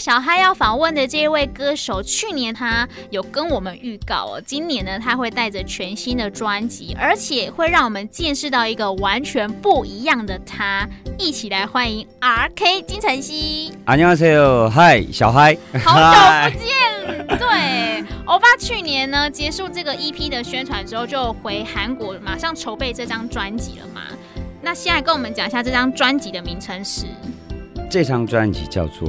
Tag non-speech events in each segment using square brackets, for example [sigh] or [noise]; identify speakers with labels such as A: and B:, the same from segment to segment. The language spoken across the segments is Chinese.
A: 小嗨要访问的这位歌手，去年他有跟我们预告哦，今年呢他会带着全新的专辑，而且会让我们见识到一个完全不一样的他。一起来欢迎 RK 金晨曦。
B: 안녕하세요，嗨，小嗨，
A: 好久不见。[laughs] 对，欧巴去年呢结束这个 EP 的宣传之后，就回韩国，马上筹备这张专辑了嘛。那先来跟我们讲一下这张专辑的名称是？
B: 这张专辑叫做。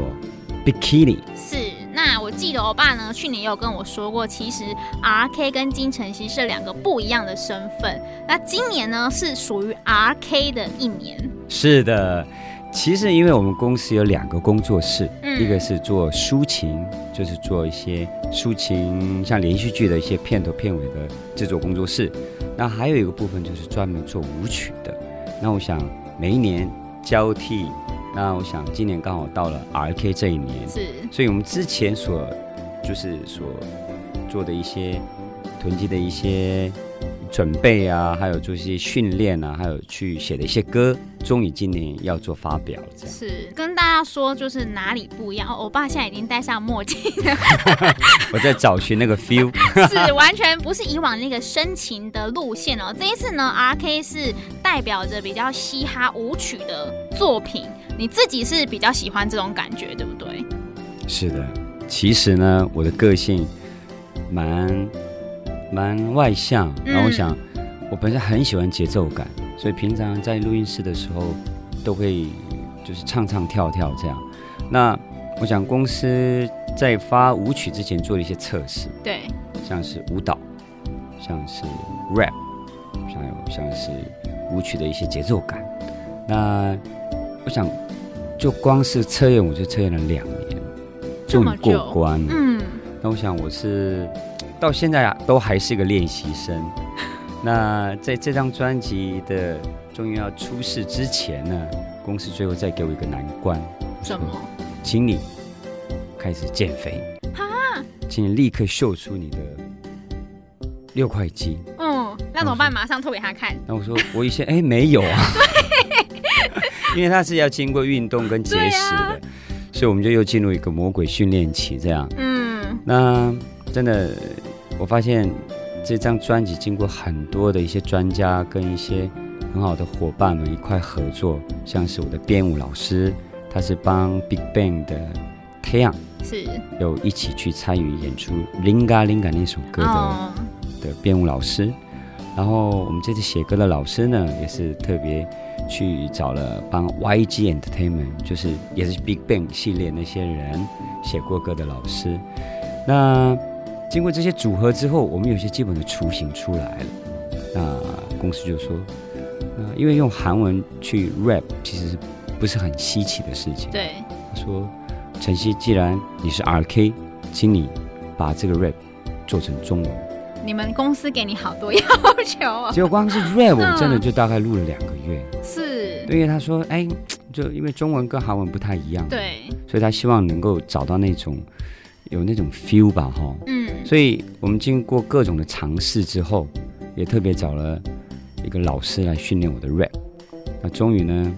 B: Bikini
A: 是，那我记得欧巴呢，去年也有跟我说过，其实 RK 跟金晨曦是两个不一样的身份。那今年呢，是属于 RK 的一年。
B: 是的，其实因为我们公司有两个工作室，嗯、一个是做抒情，就是做一些抒情，像连续剧的一些片头片尾的制作工作室。那还有一个部分就是专门做舞曲的。那我想每一年交替。那我想今年刚好到了 RK 这一年，
A: 是，
B: 所以我们之前所就是所做的一些囤积的一些准备啊，还有做一些训练啊，还有去写的一些歌，终于今年要做发表，这样。
A: 是。跟大家说就是哪里不一样。欧巴现在已经戴上墨镜了，[laughs]
B: 我在找寻那个 feel，[laughs]
A: 是完全不是以往那个深情的路线哦。这一次呢，RK 是代表着比较嘻哈舞曲的作品。你自己是比较喜欢这种感觉，对不对？
B: 是的，其实呢，我的个性蛮蛮外向，然后我想，嗯、我本身很喜欢节奏感，所以平常在录音室的时候都会就是唱唱跳跳这样。那我想公司在发舞曲之前做了一些测试，
A: 对，
B: 像是舞蹈，像是 rap，像有像是舞曲的一些节奏感。那我想。就光是测验，我就测验了两年，终于过关了。嗯，那我想我是到现在啊，都还是一个练习生。那在这张专辑的终于要出世之前呢，公司最后再给我一个难关，
A: 什么？
B: 请你开始减肥哈，请你立刻秀出你的六块肌。
A: 嗯，那怎么办？马上透给他看。
B: 那我说，我以前哎没有啊。[laughs] 因为它是要经过运动跟节食的，啊、所以我们就又进入一个魔鬼训练期，这样。嗯，那真的，我发现这张专辑经过很多的一些专家跟一些很好的伙伴们一块合作，像是我的编舞老师，他是帮 BigBang 的 Taeyang 是。有一起去参与演出《Linga Linga》那首歌的、哦、的编舞老师，然后我们这次写歌的老师呢，也是特别。去找了帮 YG Entertainment，就是也是 Big Bang 系列那些人写过歌的老师。那经过这些组合之后，我们有些基本的雏形出来了。那公司就说，那因为用韩文去 rap 其实不是很稀奇的事情。
A: 对，
B: 他说晨曦，既然你是 RK，请你把这个 rap 做成中文。
A: 你们公司给你好多要求。哦，
B: 结果光是 rap 我真的就大概录了两个月。
A: 是，
B: 因为他说，哎，就因为中文跟韩文不太一样，
A: 对，
B: 所以他希望能够找到那种有那种 feel 吧，哈，嗯，所以我们经过各种的尝试之后，也特别找了一个老师来训练我的 rap，那终于呢。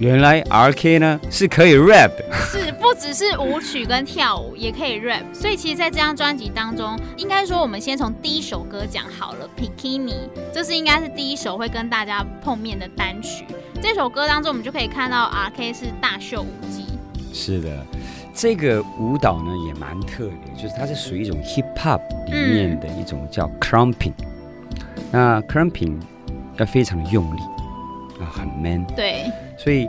B: 原来 RK 呢是可以 rap 的，[laughs]
A: 是不只是舞曲跟跳舞也可以 rap，所以其实，在这张专辑当中，应该说我们先从第一首歌讲好了 Pikini 这是应该是第一首会跟大家碰面的单曲。这首歌当中，我们就可以看到 RK 是大秀舞姬。
B: 是的，这个舞蹈呢也蛮特别，就是它是属于一种 hip hop 里面的一种叫 crumping，嗯。那 crumping 要非常的用力啊，很 man。
A: 对。
B: 所以，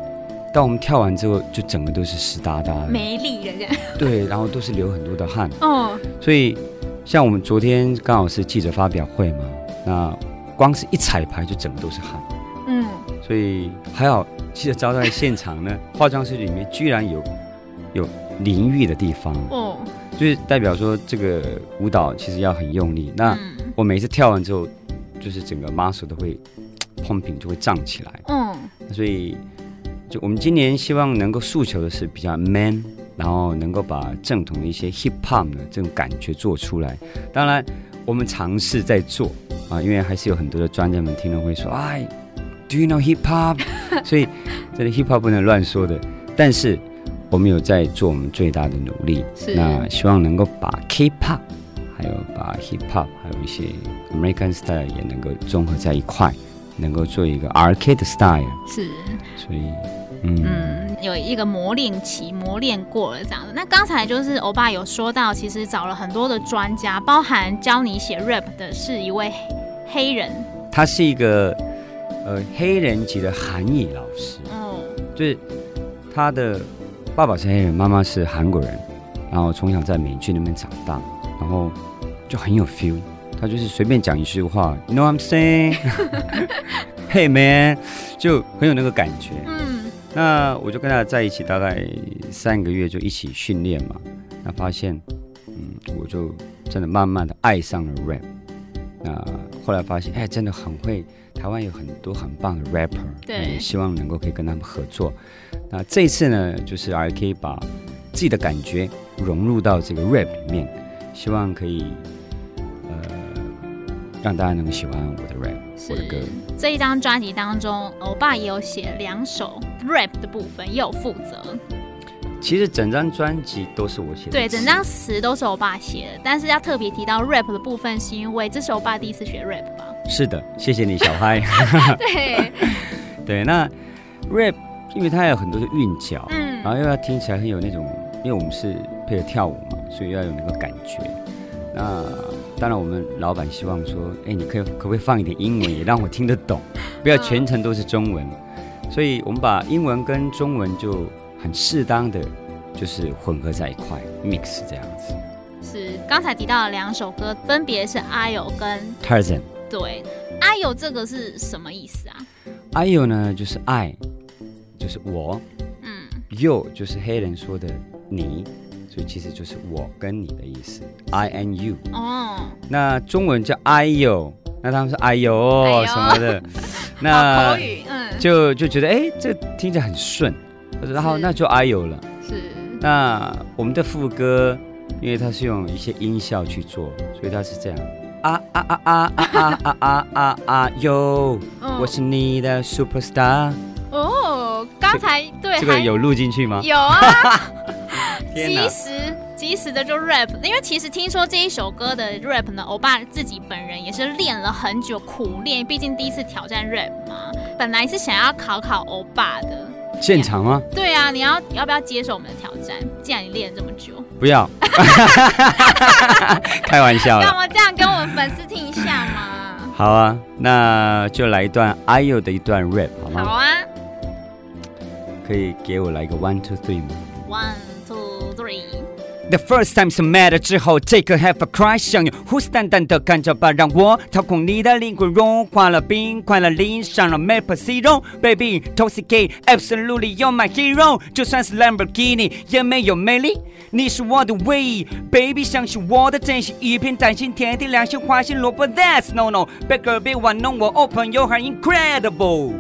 B: 当我们跳完之后，就整个都是湿哒哒的，
A: 没力了这样。
B: 对，然后都是流很多的汗。哦。所以，像我们昨天刚好是记者发表会嘛，那光是一彩排就整个都是汗。嗯。所以还好，记者招待现场呢，[laughs] 化妆室里面居然有有淋浴的地方。哦。就是代表说，这个舞蹈其实要很用力。那我每次跳完之后，就是整个 muscle 都会 [tsk] pumping 就会胀起来。嗯。所以。就我们今年希望能够诉求的是比较 man，然后能够把正统的一些 hip hop 的这种感觉做出来。当然，我们尝试在做啊，因为还是有很多的专家们听了会说：“哎，Do you know hip hop？” [laughs] 所以这里 hip hop 不能乱说的。但是我们有在做我们最大的努力，
A: 是
B: 那希望能够把 K-pop，还有把 hip hop，还有一些 American style 也能够综合在一块，能够做一个 arcade style。
A: 是，
B: 所以。嗯，
A: 嗯，有一个磨练期，磨练过了这样子。那刚才就是欧巴有说到，其实找了很多的专家，包含教你写 rap 的是一位黑人，
B: 他是一个呃黑人籍的韩裔老师，哦，就是他的爸爸是黑人，妈妈是韩国人，然后从小在美剧那边长大，然后就很有 feel，他就是随便讲一句话，You know I'm saying？Hey [laughs] man，就很有那个感觉。嗯。那我就跟他在一起大概三个月，就一起训练嘛。那发现，嗯，我就真的慢慢的爱上了 rap。那后来发现，哎，真的很会。台湾有很多很棒的 rapper，对，希望能够可以跟他们合作。那这一次呢，就是 RK 把自己的感觉融入到这个 rap 里面，希望可以。让大家能够喜欢我的 rap，我的歌。
A: 这一张专辑当中，欧巴也有写两首 rap 的部分，也有负责。
B: 其实整张专辑都是我写的，
A: 对，整张词都是欧巴写的。但是要特别提到 rap 的部分，是因为这是欧巴第一次学 rap 吧？
B: 是的，谢谢你，小嗨。[laughs] [laughs]
A: 对
B: 对，那 rap 因为它有很多的韵脚，嗯，然后又要听起来很有那种，因为我们是配合跳舞嘛，所以要有那个感觉。那当然，我们老板希望说，哎，你可以可不可以放一点英文，也让我听得懂，[laughs] 不要全程都是中文。所以我们把英文跟中文就很适当的，就是混合在一块，mix 这样子。
A: 是刚才提到的两首歌，分别是 Ayo 跟
B: Tarzan。
A: 对，Ayo 这个是什么意思啊
B: ？Ayo 呢，就是爱，就是我。嗯。You 就是黑人说的你。所以其实就是我跟你的意思，I and you。哦。那中文叫哎呦，那他们说哎呦什么的，那，嗯，就就觉得哎，这听着很顺，然后那就哎呦了。是。那我们的副歌，因为它是用一些音效去做，所以它是这样啊啊啊啊啊啊啊啊啊呦，我是你的 superstar。
A: 哦，刚才对
B: 这个有录进去吗？
A: 有啊。即时即时的就 rap，因为其实听说这一首歌的 rap 呢，欧巴自己本人也是练了很久，苦练，毕竟第一次挑战 rap 嘛。本来是想要考考欧巴的，
B: 现场吗？
A: 对啊，你要要不要接受我们的挑战？既然你练了这么久，
B: 不要，[laughs] 开玩笑。
A: 干嘛这样跟我们粉丝听一下嘛？
B: 好啊，那就来一段 IU 的一段 rap 好吗？
A: 好啊，
B: 可以给我来一个 one two three 吗
A: ？One。
B: The first time some matter 之后，take a half a cry，想用虎视眈眈的看着吧，让我掏空你的灵魂，融化了冰块了，淋上了 maple syrup。Baby, toxic, absolutely you're my hero，就算是 Lamborghini 也没有魅力，你是我的唯一，baby 相信我的真心，一片真心，天地良心，花心萝卜，that's no no，bad girl 别玩弄我，open your heart incredible。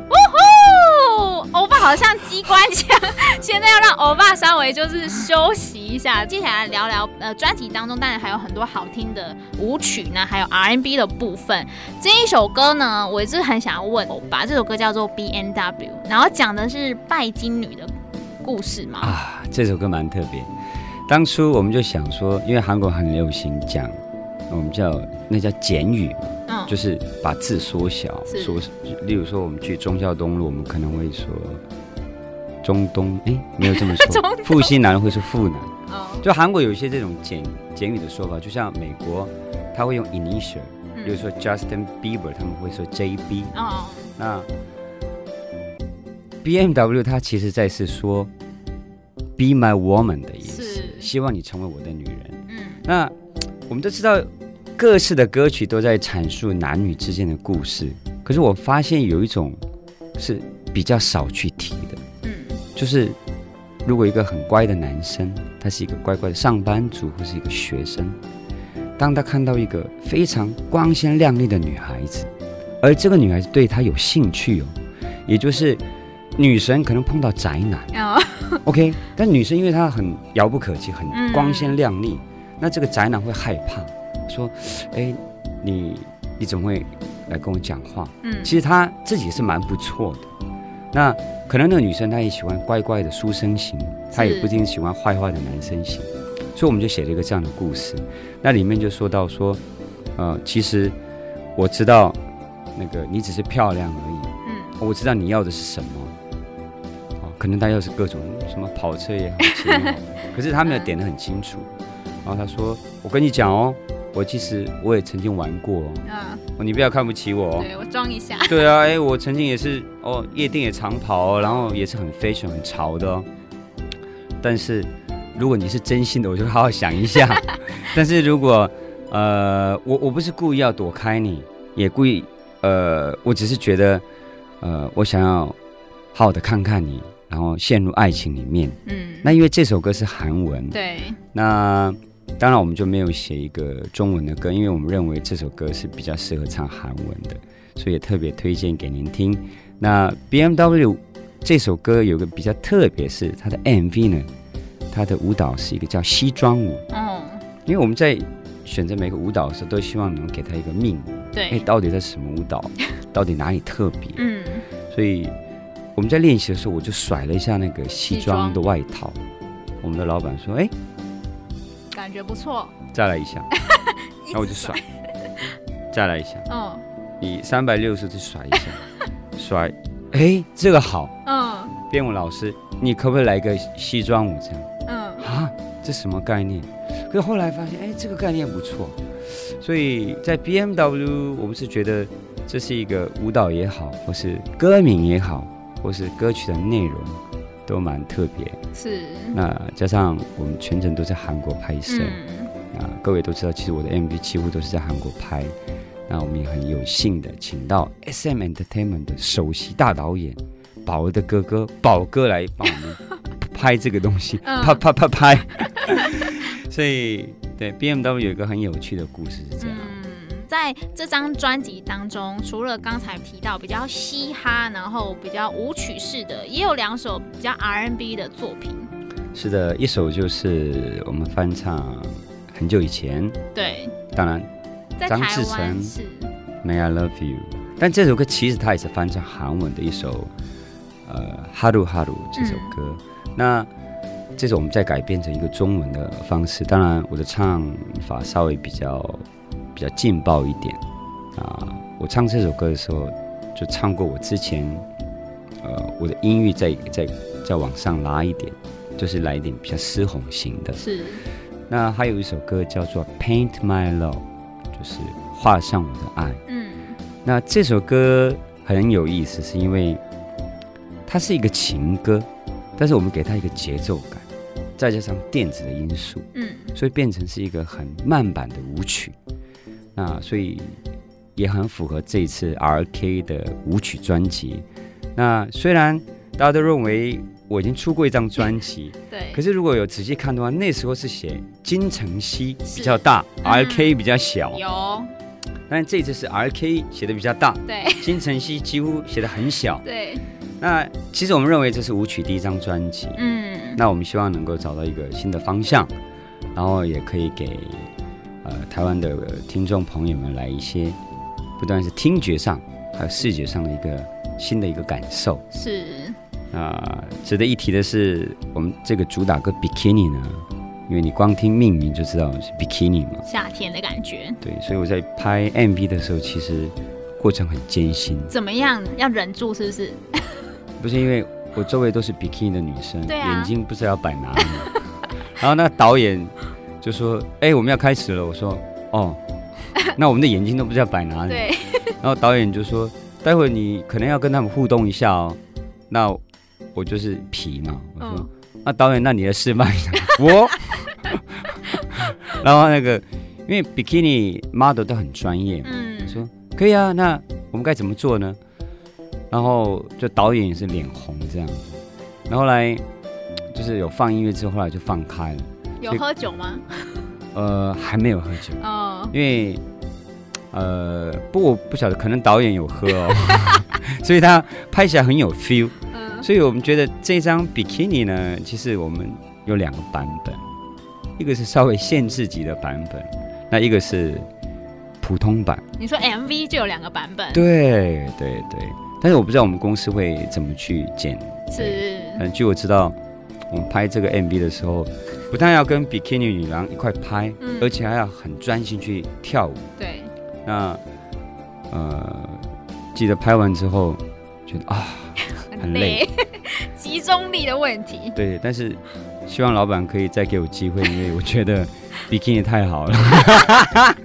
A: 欧巴好像机关枪，现在要让欧巴稍微就是休息一下。接下来聊聊呃专辑当中，当然还有很多好听的舞曲呢，还有 R N B 的部分。这一首歌呢，我一直很想要问欧巴，这首歌叫做 B N W，然后讲的是拜金女的故事嘛？
B: 啊，这首歌蛮特别。当初我们就想说，因为韩国很流行讲，我们叫那叫简语。就是把字缩小，缩，例如说我们去忠孝东路，我们可能会说中东，哎，没有这么说。[laughs] 复兴南会说复南。哦。就韩国有一些这种简简语的说法，就像美国，他会用 initial，比如说 Justin Bieber，他们会说 JB。哦。那 BMW 它其实在是说 Be my woman 的意思，希望你成为我的女人。嗯。那我们都知道。各式的歌曲都在阐述男女之间的故事，可是我发现有一种是比较少去提的，嗯，就是如果一个很乖的男生，他是一个乖乖的上班族或是一个学生，当他看到一个非常光鲜亮丽的女孩子，而这个女孩子对他有兴趣哦，也就是女神可能碰到宅男。[laughs] 哦、OK，但女生因为她很遥不可及，很光鲜亮丽，嗯、那这个宅男会害怕，说：“哎，你你怎么会来跟我讲话？”嗯，其实他自己是蛮不错的。那可能那个女生她也喜欢乖乖的书生型，她也不一定喜欢坏坏的男生型，所以我们就写了一个这样的故事。那里面就说到说，呃，其实我知道那个你只是漂亮而已，嗯，我知道你要的是什么，哦，可能他要是各种什么跑车也好，车也好，[laughs] 可是他们有点的很清楚。然后他说：“我跟你讲哦。”我其实我也曾经玩过哦，啊，你不要看不起我哦。
A: 对，我装一下。
B: 对啊，哎，我曾经也是哦，夜店也常跑哦，然后也是很 fashion 很潮的哦。但是如果你是真心的，我就好好想一下。[laughs] 但是如果呃，我我不是故意要躲开你，也故意呃，我只是觉得呃，我想要好好的看看你，然后陷入爱情里面。嗯。那因为这首歌是韩文。对。那。当然，我们就没有写一个中文的歌，因为我们认为这首歌是比较适合唱韩文的，所以也特别推荐给您听。那 BMW 这首歌有个比较特别，是它的 MV 呢，它的舞蹈是一个叫西装舞。嗯，因为我们在选择每个舞蹈的时候，都希望能给它一个命名。对，哎，到底在什么舞蹈？到底哪里特别？嗯，所以我们在练习的时候，我就甩了一下那个西装的外套。我们的老板说：“哎。”
A: 感觉不错，
B: 再来一下，[laughs] 那我就甩，再来一下，嗯，你三百六十度甩一下，甩，哎，这个好，嗯，编舞老师，你可不可以来个西装舞这样？嗯，啊，这什么概念？可是后来发现，哎，这个概念不错，所以在 BMW，我们是觉得这是一个舞蹈也好，或是歌名也好，或是歌曲的内容。都蛮特别，是。那加上我们全程都在韩国拍摄，嗯、啊，各位都知道，其实我的 MV 几乎都是在韩国拍。那我们也很有幸的请到 SM Entertainment 的首席大导演宝儿的哥哥宝哥来帮我们拍这个东西，[laughs] 嗯、啪啪啪拍。[laughs] 所以，对 BMW 有一个很有趣的故事是这样。嗯
A: 在这张专辑当中，除了刚才提到比较嘻哈，然后比较舞曲式的，也有两首比较 R&B 的作品。
B: 是的，一首就是我们翻唱很久以前，对，当然张智成是 May I Love You，但这首歌其实它也是翻唱韩文的一首，呃，哈鲁哈鲁这首歌。嗯、那这首我们再改编成一个中文的方式，当然我的唱法稍微比较。比较劲爆一点啊！我唱这首歌的时候，就唱过我之前，呃，我的音域再再再往上拉一点，就是来一点比较嘶吼型的。是。那还有一首歌叫做《Paint My Love》，就是画上我的爱。嗯。那这首歌很有意思，是因为它是一个情歌，但是我们给它一个节奏感，再加上电子的因素，嗯，所以变成是一个很慢版的舞曲。那所以也很符合这一次 RK 的舞曲专辑。那虽然大家都认为我已经出过一张专辑，[laughs] 对，可是如果有仔细看的话，那时候是写金城西比较大，RK 比较小。有，但这次是 RK 写的比较大，对，金晨曦几乎写的很小。对，那其实我们认为这是舞曲第一张专辑，嗯，那我们希望能够找到一个新的方向，然后也可以给。呃，台湾的听众朋友们来一些，不但是听觉上，还有视觉上的一个新的一个感受。是。啊、呃，值得一提的是，我们这个主打歌《Bikini》呢，因为你光听命名就知道是 Bikini 嘛，
A: 夏天的感觉。
B: 对，所以我在拍 MV 的时候，其实过程很艰辛。
A: 怎么样？要忍住是不是？[laughs]
B: 不是，因为我周围都是 Bikini 的女生，眼睛不知道要摆哪里。[laughs] 然后那导演。就说：“哎、欸，我们要开始了。”我说：“哦，[laughs] 那我们的眼睛都不知道摆哪里。”对。[laughs] 然后导演就说：“待会你可能要跟他们互动一下哦。”那我就是皮嘛。我说：“嗯、那导演，那你来示范一下。” [laughs] 我。然后那个，因为 bikini model 都很专业嘛，嗯，我说可以啊。那我们该怎么做呢？然后就导演也是脸红这样子。然后后来就是有放音乐之后，后来就放开了。
A: 有喝酒吗？
B: 呃，还没有喝酒哦，因为呃，不过我不晓得，可能导演有喝哦，[laughs] 所以他拍起来很有 feel。嗯，所以我们觉得这张 Bikini 呢，其实我们有两个版本，一个是稍微限制级的版本，那一个是普通版。
A: 你说 MV 就有两个版本？
B: 对对对，但是我不知道我们公司会怎么去剪。
A: 是。
B: 嗯，据我知道，我们拍这个 MV 的时候，不但要跟比基尼女郎一块拍，嗯，而且还要很专心去跳舞。
A: 对。
B: 那呃，记得拍完之后觉得啊。很累，[laughs]
A: 集中力的问题。
B: 对，但是希望老板可以再给我机会，因为我觉得 [laughs] 比基尼太好了。[laughs]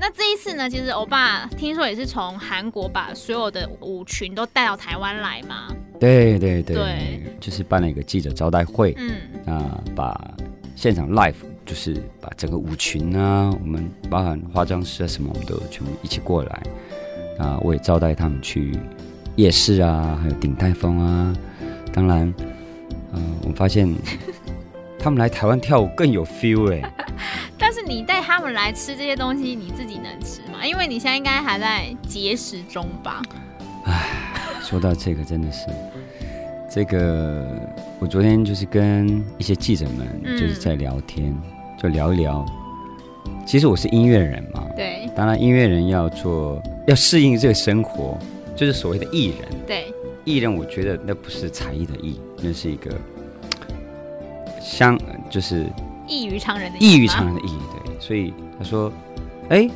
A: 那这一次呢，其实欧巴听说也是从韩国把所有的舞群都带到台湾来嘛？
B: 对对对，对，就是办了一个记者招待会。嗯，那把现场 live 就是把整个舞群啊，我们包含化妆师啊什么，我们都全部一起过来。啊，我也招待他们去。夜市啊，还有鼎泰丰啊，当然，嗯、呃，我发现 [laughs] 他们来台湾跳舞更有 feel 哎。[laughs]
A: 但是你带他们来吃这些东西，你自己能吃吗？因为你现在应该还在节食中吧？
B: 唉，说到这个，真的是这个，我昨天就是跟一些记者们就是在聊天，嗯、就聊一聊。其实我是音乐人嘛，
A: 对，
B: 当然音乐人要做，要适应这个生活。就是所谓的艺人，
A: 对
B: 艺人，我觉得那不是才艺的艺，那是一个相，就是
A: 异于常人的
B: 异于常人的艺。对，所以他说：“哎、欸，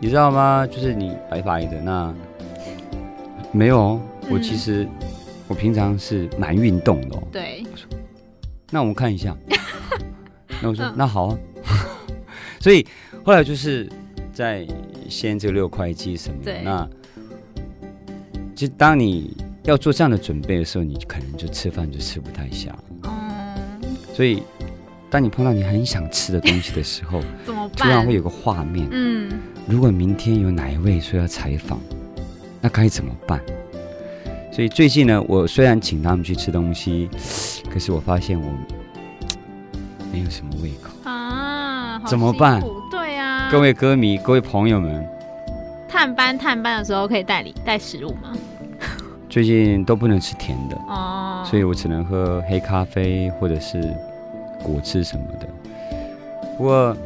B: 你知道吗？就是你白白的那没有，我其实、嗯、我平常是蛮运动的。”
A: 对，
B: 我说：“那我们看一下。[laughs] ”那我说：“那好啊。[laughs] ”所以后来就是在先这六块肌什么的那。其实，当你要做这样的准备的时候，你可能就吃饭就吃不太下。嗯。所以，当你碰到你很想吃的东西的时候，[laughs]
A: 怎么办？
B: 突然会有个画面。嗯。如果明天有哪一位说要采访，那该怎么办？所以最近呢，我虽然请他们去吃东西，可是我发现我没有什么胃口
A: 啊。
B: 怎么办？
A: 对啊。
B: 各位歌迷，各位朋友们。
A: 探班探班的时候可以带礼带食物吗？
B: 最近都不能吃甜的哦，所以我只能喝黑咖啡或者是果汁什么的。不过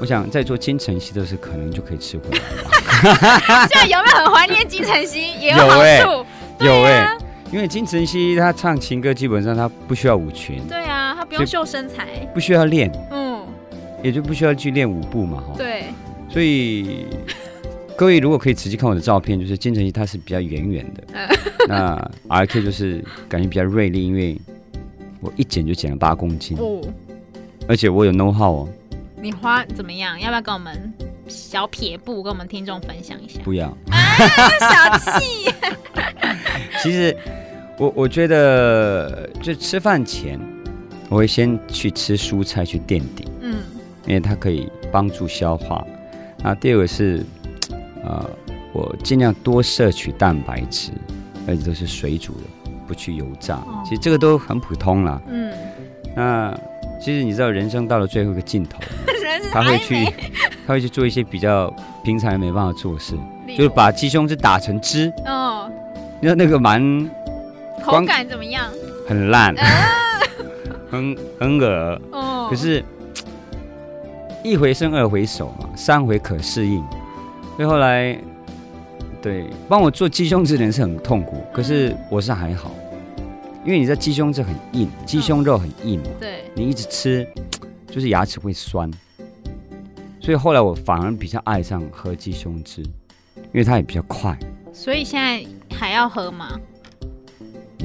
B: 我想在做金晨曦的时候，可能就可以吃回来了。[laughs]
A: 现在有没有很怀念金晨曦？也有好处，有哎、
B: 因为金晨曦他唱情歌基本上他不需要舞裙，
A: 对啊，他不用秀身材，
B: 不需要练，嗯，也就不需要去练舞步嘛，哈，
A: 对，
B: 所以。各位如果可以仔细看我的照片，就是金晨曦她是比较圆圆的，[laughs] 那 R K 就是感觉比较锐利，因为我一减就减了八公斤，哦，而且我有 know how 哦。
A: 你花怎么样？要不要跟我们小撇步跟我们听众分享一下？
B: 不要，
A: 啊、小气。
B: 其实我我觉得，就吃饭前我会先去吃蔬菜去垫底，嗯，因为它可以帮助消化。那第二个是。呃，我尽量多摄取蛋白质，而且都是水煮的，不去油炸。哦。其实这个都很普通啦。嗯。那其实你知道，人生到了最后一个尽头，[laughs] 他会去，他会去做一些比较平常人没办法做的事，就是把鸡胸汁打成汁。哦。你知道那个蛮
A: 口感怎么样？
B: 很烂，啊、[laughs] 很很恶。哦。可是，一回生二回熟嘛，三回可适应。所以后来，对，帮我做鸡胸汁的人是很痛苦，可是我是还好，因为你知道鸡胸汁很硬，鸡胸肉很硬嘛，
A: 对，
B: 你一直吃，就是牙齿会酸，所以后来我反而比较爱上喝鸡胸汁，因为它也比较快。
A: 所以现在还要喝吗？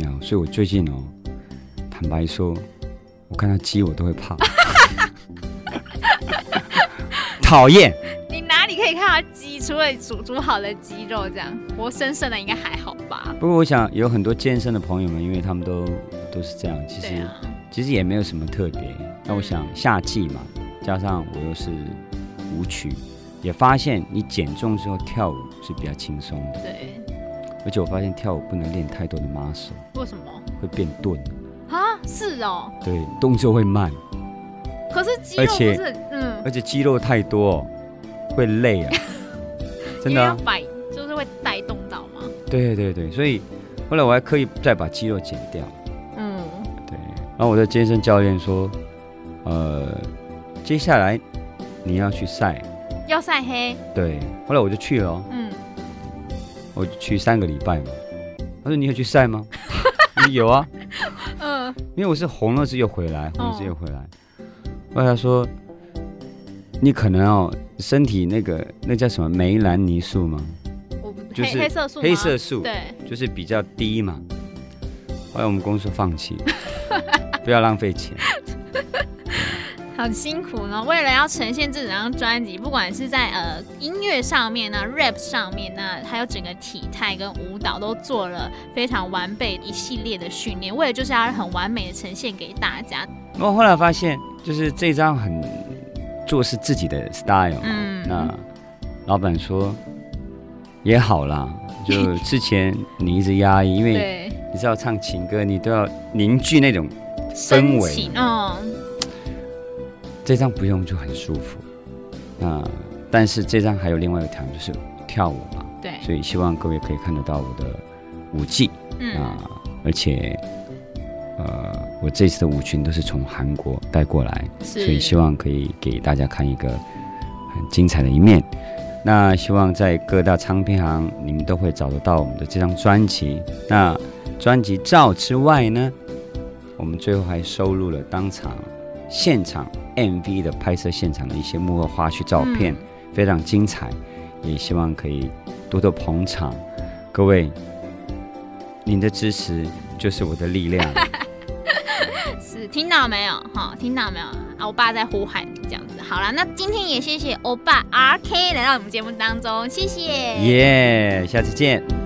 B: 要，所以我最近哦，坦白说，我看到鸡我都会怕，[laughs] 讨厌。
A: 你哪里可以看到鸡，除了煮煮好的鸡肉这样活生生的，应该还好吧？
B: 不过我想有很多健身的朋友们，因为他们都都是这样，其实、啊、其实也没有什么特别。那我想夏季嘛，加上我又是舞曲，也发现你减重之后跳舞是比较轻松的。
A: 对，
B: 而且我发现跳舞不能练太多的 muscle，
A: 为什么？
B: 会变钝
A: 啊？是哦。
B: 对，动作会慢。
A: 可是肌肉不是，而且嗯，
B: 而且肌肉太多。会累啊，[laughs] 真的、啊，
A: 摆就是会带动到吗？
B: 对对对，所以后后来我还刻意再把肌肉减掉。嗯，对。然后我的健身教练说，呃，接下来你要去晒，
A: 要晒黑。
B: 对。后来我就去了。嗯。我去三个礼拜嘛。他说：“你有去晒吗？” [laughs] 有啊。嗯。因为我是红了，之又回来，红了之又回来。后来他说：“你可能哦，身体那个那叫什么梅兰尼素吗？”
A: 就是黑色素，
B: 黑色素
A: 对，
B: 就是比较低嘛。后来我们公司放弃，[laughs] 不要浪费钱。
A: 好辛苦呢，为了要呈现这张专辑，不管是在呃音乐上面呢、rap 上面呢，还有整个体态跟舞蹈，都做了非常完备一系列的训练，为了就是要很完美的呈现给大家。
B: 我后来发现，就是这张很做是自己的 style，嗯，那老板说。也好啦，[laughs] 就之前你一直压抑，因为你知道唱情歌，你都要凝聚那种氛围。嗯，这张不用就很舒服。那但是这张还有另外一个条，就是跳舞嘛。
A: 对。
B: 所以希望各位可以看得到我的舞技。嗯。啊，而且呃，我这次的舞裙都是从韩国带过来，所以希望可以给大家看一个很精彩的一面。那希望在各大唱片行，你们都会找得到我们的这张专辑。那专辑照之外呢，我们最后还收录了当场现场 MV 的拍摄现场的一些幕后花絮照片，嗯、非常精彩。也希望可以多多捧场，各位，您的支持就是我的力量。[laughs]
A: 是听到没有？哈，听到没有？欧巴在呼喊你这样子。好了，那今天也谢谢欧巴 RK 来到我们节目当中，谢谢。
B: 耶，yeah, 下次见。